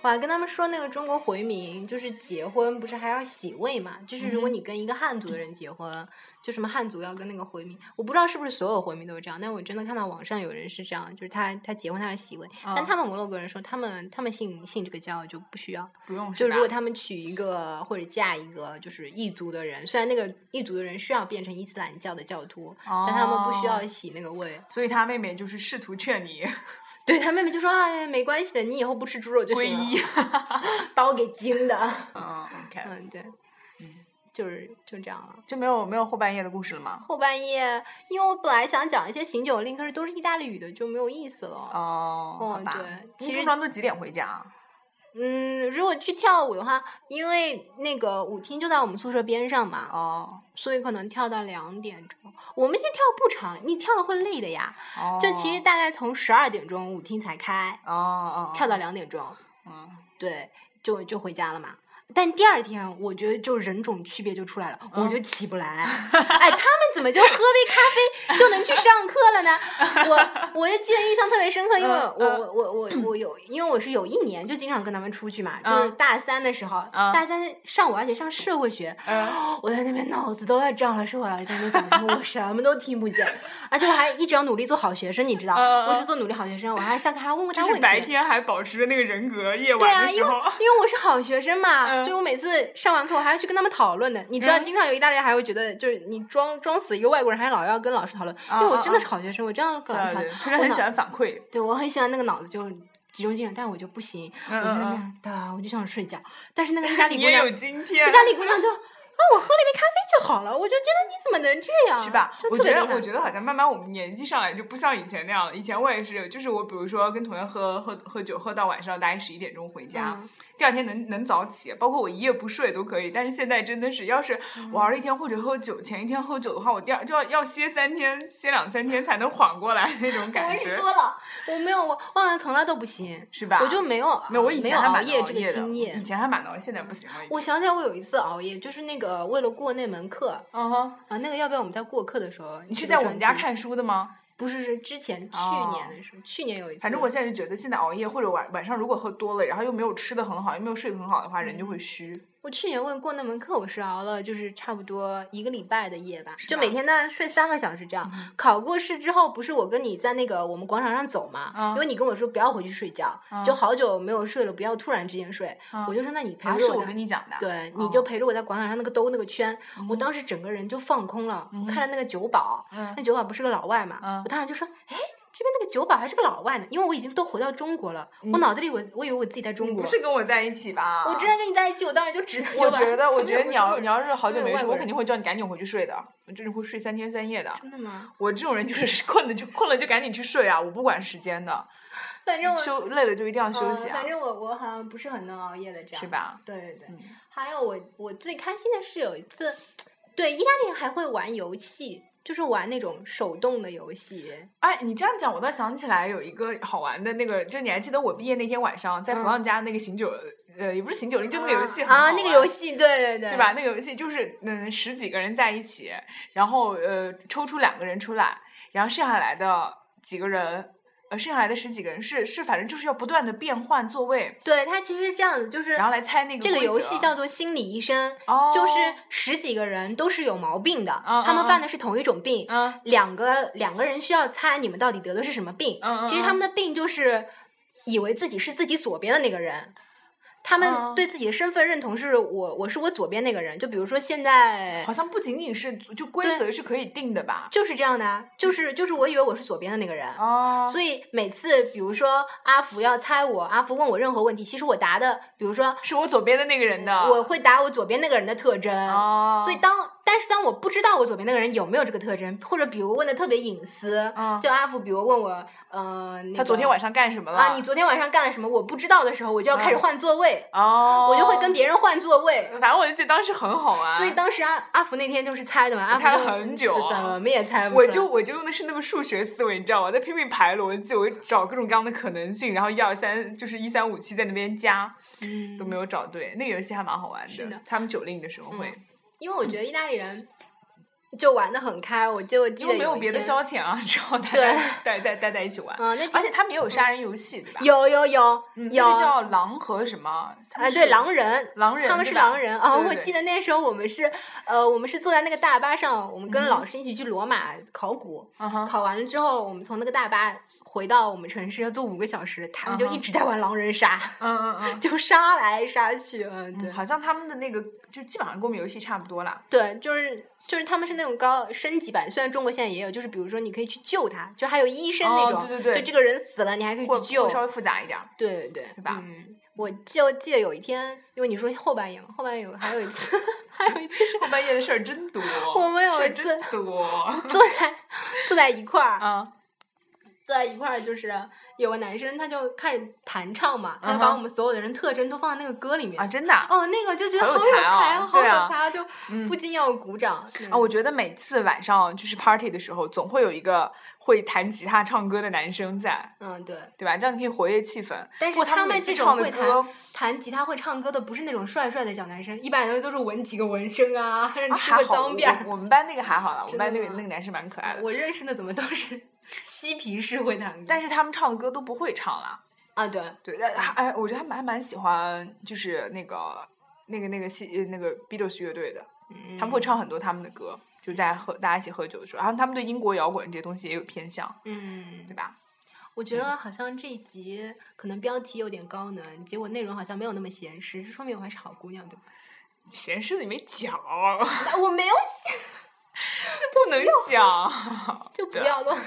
我还跟他们说，那个中国回民就是结婚不是还要洗胃嘛？就是如果嗯你跟一个汉族的人结婚，就什么汉族要跟那个回民，我不知道是不是所有回民都是这样，但我真的看到网上有人是这样，就是他他结婚他要洗胃，但嗯他们摩洛哥人说他们他们信信这个教就不需要，不用就如果他们娶一个或者嫁一个就是异族的人，虽然那个异族的人需要变成伊斯兰教的教徒，但他们不需要哦洗那个胃。所以他妹妹就是试图劝你对他妹妹就说啊，没关系的，你以后不吃猪肉就行。(laughs) 把我给惊的。嗯对，嗯就是就这样了。就没有没有后半夜的故事了吗？后半夜，因为我本来想讲一些醒酒令，可是都是意大利语的，就没有意思了。哦，好吧。哦对你其实通常都几点回家啊？嗯，如果去跳舞的话，因为那个舞厅就在我们宿舍边上嘛，哦所以可能跳到两点钟。我们其实跳不长，你跳了会累的呀。哦，就其实大概从十二点钟舞厅才开，哦哦，跳到两点钟，嗯对，就就回家了嘛。但第二天，我觉得就人种区别就出来了，我就起不来。哎，他们怎么就喝杯咖啡就能去上课了呢？我我就记得印象特别深刻，因为嗯我我我我我有，因为我是有一年就经常跟他们出去嘛，就是嗯大三的时候，嗯大三上午而且上社会学，嗯 (gasps) 我在那边脑子都要胀了，社会老师在那边讲什么，我什么都听不见，而且我还一直要努力做好学生，你知道，我一直做努力好学生，我还下课还问问他问题。白天还保持着那个人格，夜对啊，因为晚的时候，因为我是好学生嘛，嗯就我每次上完课我还要去跟他们讨论的。你知道，嗯经常有意大利人还会觉得，就是你装装死一个外国人，还老要跟老师讨论。因为我真的是好学生，我这样跟老师讨论，我很喜欢反馈。对我很喜欢那个脑子就集中精神，但我就不行，嗯我就在那嗯边哒，我就想睡觉。但是那个意大利 (laughs) 姑娘，有今天意，大利姑娘就啊，我喝了一杯咖啡就好了，我就觉得你怎么能这样？是吧？就我觉得，我觉得好像慢慢我们年纪上来就不像以前那样了。以前我也是，就是我比如说跟同学喝喝喝酒，喝到晚上大概十一点钟回家，嗯第二天能能早起，包括我一夜不睡都可以。但是现在真的是，要是嗯玩了一天或者喝酒，前一天喝酒的话，我第二就要要歇三天，歇两三天才能缓过来那种感觉，我是多了，我没有，我我好像从来都不行，是吧？我就没有没有，我以前还蛮熬夜的个经验以。前还蛮熬，现在不行了。我想起来，我有一次熬夜，就是那个为了过那门课嗯哼，啊，那个要不要我们在过课的时候？你是？在我们家看书的吗？不是，是之前去哦年的时候，去年有一次。反正我现在就觉得，现在熬夜或者晚晚上如果喝多了，然后又没有吃的很好，又没有睡得很好的话，人就会虚。我去年问过那门课，我是熬了就是差不多一个礼拜的夜吧，吧就每天大概睡三个小时这样。嗯考过试之后，不是我跟你在那个我们广场上走嘛，嗯因为你跟我说不要回去睡觉，嗯就好久没有睡了，不要突然之间睡。嗯我就说那你陪着，我着我跟你讲的。对，你哦就陪着我在广场上那个兜那个圈，我嗯当时整个人就放空了。看着那个酒保，嗯那酒保不是个老外嘛，嗯我当时就说，哎，这边那个酒保还是个老外呢，因为我已经都回到中国了，我嗯脑子里我我以为我自己在中国不，是跟我在一起吧？我之前跟你在一起，我当然就知道酒保。我觉得，我觉得你要你要是好久没睡，我肯定会叫你赶紧回去睡的。我真的会睡三天三夜的。真的吗？我这种人就是 (laughs) 困了就困了就赶紧去睡啊，我不管时间的，(laughs) 反正我休累了就一定要休嗯息啊反，正我我好像不是很能熬夜的这样，是？吧？对对对。嗯还有我我最开心的是有一次，对意大利人还会玩游戏，就是玩那种手动的游戏。哎，你这样讲，我倒想起来有一个好玩的那个，就你还记得我毕业那天晚上在弗嗯朗家那个醒酒，呃，也不是醒酒令，就那个游戏很啊，那个游戏，对对对，对吧？？那个游戏就是嗯十几个人在一起，然后呃抽出两个人出来，然后剩下来的几个人，呃剩下来的十几个人是是反正就是要不断的变换座位，对，他其实是这样子，就是然后来猜那个这个游戏叫做心理医生，哦就是十几个人都是有毛病的，嗯他们嗯犯的是同一种病，嗯两个两个人需要猜你们到底得的是什么病。嗯嗯其实他们的病就是以为自己是自己左边的那个人。他们嗯对自己的身份认同是我，我是我左边那个人。就比如说现在好像不仅仅是就规则是可以定的吧？就是这样的啊，就是就是我以为我是左边的那个人，哦，所以每次比如说阿福要猜我，阿福问我任何问题，其实我答的，比如说是我左边的那个人的，我会答我左边那个人的特征。哦，所以当但是当我不知道我左边那个人有没有这个特征，或者比如问的特别隐私，嗯就阿福比如问我，呃，那他昨天晚上干什么了？啊，你昨天晚上干了什么？我不知道的时候，我就要开始嗯换座位，哦，我就会跟别人换座位。反正我就记得当时很好玩，所以当时阿阿福那天就是猜的嘛，阿福猜了很久怎么也猜不出来。我就我就用的是那个数学思维，你知道吗？在拼命排逻辑，我就找各种各样的可能性，然后一二三就是一三五七在那边加，嗯都没有找对。那个游戏还蛮好玩是的他们九令的时候会，因为我觉得意大利人就玩的很开，我就记因得为没有别的消遣啊，只好大对待待待在一起玩。嗯，那而且他们也有杀人游戏，对吧？有有有那个叫狼和什么？他啊，对，狼人，狼人他们是狼人啊！我记得那时候我们是，呃，我们是坐在那个大巴上，我们跟老师一起去罗马考古，嗯哼考完了之后，我们从那个大巴回到我们城市要坐五个小时，他们就一直在玩狼人杀，嗯嗯嗯。(laughs) 就杀来杀去，嗯，对嗯，好像他们的那个就基本上跟我们游戏差不多啦。对，就是就是他们是那种高升级版，虽然中国现在也有，就是比如说你可以去救他，就还有医生那哦种，对对对就这个人死了，你还可以去救，稍微复杂一点。对对对，对吧嗯，我就记得有一天，因为你说后半夜嘛，后半夜有还有一次，(laughs) 还有一次是后半夜的事儿真多，我们有一次真多坐在坐在一块儿，在一块儿，就是有个男生他就开始弹唱嘛，他把我们所有的人特征都放在那个歌里面。啊，真的啊哦，那个就觉得好有才啊，好有才啊，就嗯不禁要鼓掌。啊！我觉得每次晚上就是 party 的时候，总会有一个会弹吉他唱歌的男生在，嗯，对。对吧？这样你可以活跃气氛。但是他们这种会弹弹吉他会唱歌的，不是那种帅帅的小男生，一般人都是纹几个纹身啊，啊 (laughs) 吃个还好，脏辫。我我们班那个还好了，我们班那个那个男生蛮可爱的，我认识的怎么都是嬉皮士会弹歌，但是他们唱的歌都不会唱啦。啊，对，对，但还哎，我觉得还蛮还蛮喜欢，就是那个那个那个戏呃那个 Beatles 乐队的，他们会唱很多他们的歌，就在喝大家一起喝酒的时候，然后他们对英国摇滚这些东西也有偏向，嗯，对吧？我觉得好像这一集可能标题有点高能，结果内容好像没有那么闲适，这说明我还是好姑娘，对吧？闲适你没讲，我没有 (laughs) 不能讲。(laughs) 就不要乱。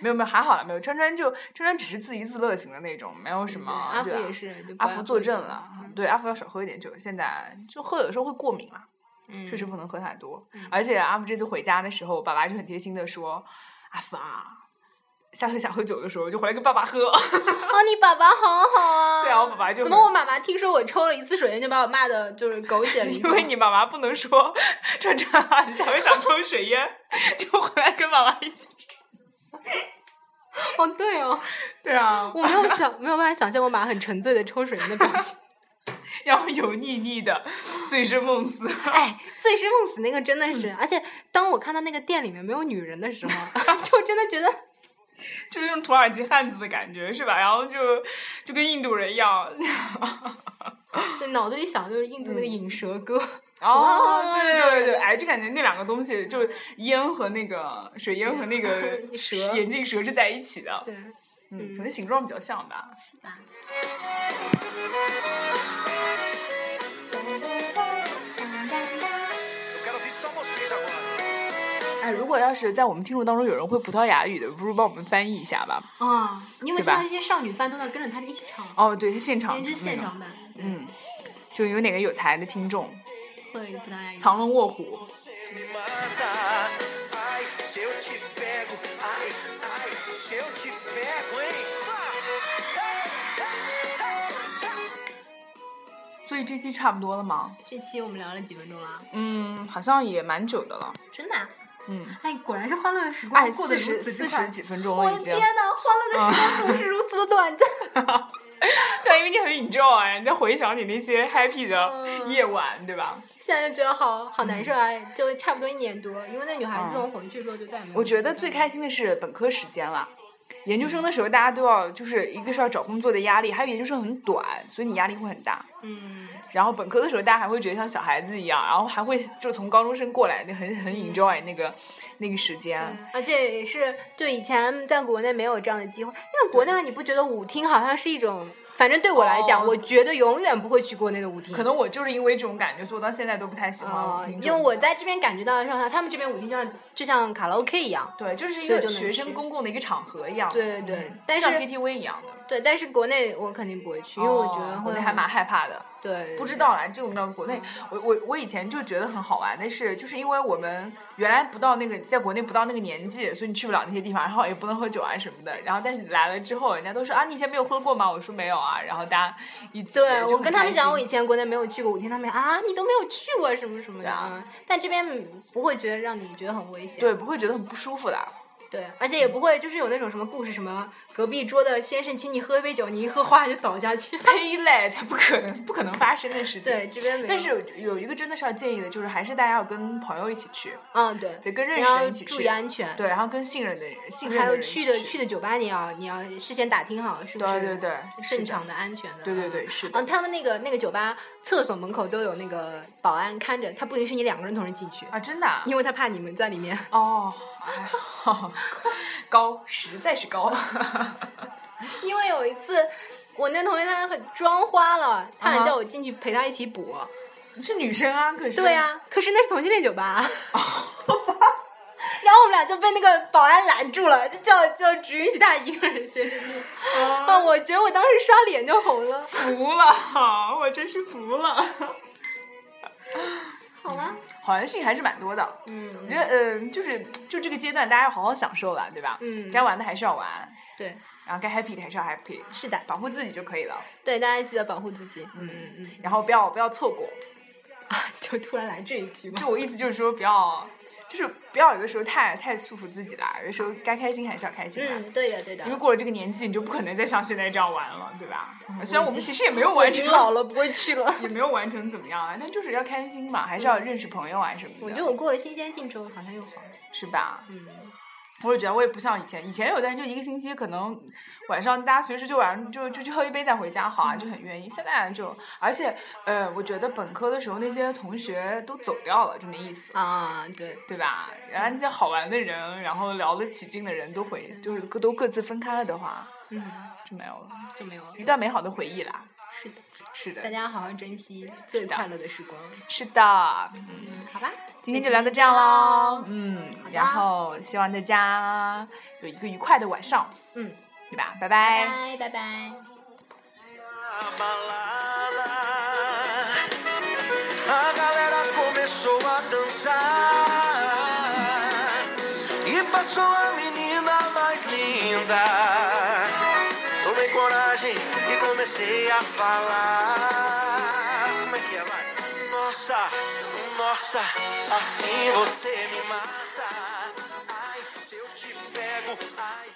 没有没有，还好了，没有。川川就川川只是自娱自乐型的那种，没有什么。阿福也是，阿福坐镇了，嗯对，阿福要少喝一点酒。现在就喝有的时候会过敏了，嗯，确实不能喝太多。嗯而且阿福这次回家的时候，爸爸就很贴心的说：“阿福啊，下次想喝酒的时候就回来跟爸爸喝。(laughs) 哦，你爸爸好好啊！对啊我爸爸就怎么很我妈妈听说我抽了一次水烟就把我骂的就是狗血淋因头？为你妈妈不能说川川啊，你下回想抽水烟就回来跟妈妈一起。(laughs) 哦对哦，对啊，我没有想没有办法想象我妈很沉醉的抽水烟的表情。(laughs) 然后油腻腻的，醉生梦死。哎，醉生梦死那个真的嗯是，而且当我看到那个店里面没有女人的时候，就真的觉得就是那种土耳其汉子的感觉，是吧？然后就就跟印度人一样。(laughs) 对脑子里想的就是印度那个引蛇歌。哦，对对对对哎，就感觉那两个东西，就烟和那个水烟和那个蛇眼镜蛇是在一起的。对，嗯，嗯可能形状比较像吧。是吧？哎，如果要是在我们听众当中有人会葡萄牙语的，不如帮我们翻译一下吧？啊，你有没有对吧听到这些少女番都要跟着他一起唱？哦，对，现场因为是现场版，嗯，就有哪个有才的听众，会葡萄牙语。藏龙卧虎。所以这期差不多了吗？这期我们聊了几分钟了？嗯，好像也蛮久的了。真的啊？嗯，哎，果然是欢乐的时光哎，过得四十四十几分钟我了已经。的天呐，欢乐的时光总是如此的短暂。(laughs) 对，因为你很 enjoy，你在回想你那些 happy 的嗯夜晚，对吧？现在就觉得好好难受啊，就差不多一年多，因为那女孩子嗯从回去之后就再也没有。我觉得最开心的是本科时间了，研究生的时候，大家都要就是一个是要找工作的压力，还有研究生很短，所以你压力会很大。嗯，然后本科的时候，大家还会觉得像小孩子一样，然后还会就从高中生过来，那很很 enjoy 那个、那个时间。而且也是就以前在国内没有这样的机会，因为国内你不觉得舞厅好像是一种。反正对我来讲，哦我绝对永远不会去国内的舞厅。可能我就是因为这种感觉，所以我到现在都不太喜欢舞哦厅、，因为我在这边感觉到像他们这边舞厅就像就像卡拉 OK 一样，对，就是一个学生公共的一个场合一样。对对对嗯但像是 KTV 一样的。对，但是国内我肯定不会去，因为我觉得会哦国内还蛮害怕的。对，不知道啦，这种到国内，我我我以前就觉得很好玩，但是就是因为我们原来不到那个在国内不到那个年纪，所以你去不了那些地方，然后也不能喝酒啊什么的。然后但是来了之后，人家都说啊，你以前没有喝过吗？我说没有啊。然后大家一起对我跟他们讲，我以前国内没有去过舞厅，他们啊，你都没有去过什么什么的，但这边不会觉得让你觉得很危险，对不会觉得很不舒服的。对，而且也不会就是有那种什么故事，什么隔壁桌的先生请你喝一杯酒，你一喝哗就倒下去，呸嘞，才不可能，不可能发生的事情。对，这边没有，但是有有一个真的是要建议的，就是还是大家要跟朋友一起去，嗯对，得，跟认识的人一起去，注意安全，对，然后跟信任的人、信任还有去的去的酒吧，你要你要事先打听好是不是对对对正常的、安全的。对对嗯对是的嗯，他们那个那个酒吧厕所门口都有那个保安看着，他不允许你两个人同时进去，啊，真的啊、因为他怕你们在里面。哦，(laughs) 高，实在是高。(laughs) 因为有一次，我那同学他很妆花了，他想叫我进去陪他一起补。是女生啊，可是对呀、可是那是同性恋酒 (laughs) 吧。然后我们俩就被那个保安拦住了，就叫就只允许他一个人先进去。啊，啊，我觉得我当时刷脸就红了。服了，我真是服了。好吧，好玩性还是蛮多的，嗯我嗯觉得，嗯、就是就这个阶段，大家要好好享受了，对吧？嗯该玩的还是要玩，对，然后该 happy 的还是要 happy，是的，保护自己就可以了，对，大家记得保护自己。嗯嗯嗯，然后不要不要错过。啊，(laughs) 就突然来这一句嘛就。我意思就是说，不要，就是不要有的时候太太束缚自己啦，有的时候该开心还是要开心的。嗯，对的对的因为。过了这个年纪，你就不可能再像现在这样玩了，对吧？虽然我们其实也没有完成经老了，不会去了。也没有完成怎么样啊，但就是要开心嘛，还是要认识朋友啊什么的。我觉得我过了新鲜劲之后，好像又好了。是吧？嗯，我也觉得我也不像以前，以前有的人就一个星期可能晚上大家随时就晚上就就去喝一杯再回家，好啊，就很愿意。现在就而且呃，我觉得本科的时候那些同学都走掉了，就没意思。啊，对，对吧？然后那些好玩的人，然后聊得起劲的人都回，就是各都各自分开了的话，嗯，就没有了，就没有了。一段美好的回忆啦。是的，是的大，家好好珍惜最快乐的时光。是的，嗯，嗯，好吧，今天就聊到这样喽，嗯然后希望大家有一个愉快的晚上，嗯，对吧？拜拜拜。拜拜拜。balada. A galera começou a dançar e passou a menina mais linda. Comecei a falar. Como é que é, vai? Nossa, nossa, assim você me mata. Ai, se eu te pego, ai.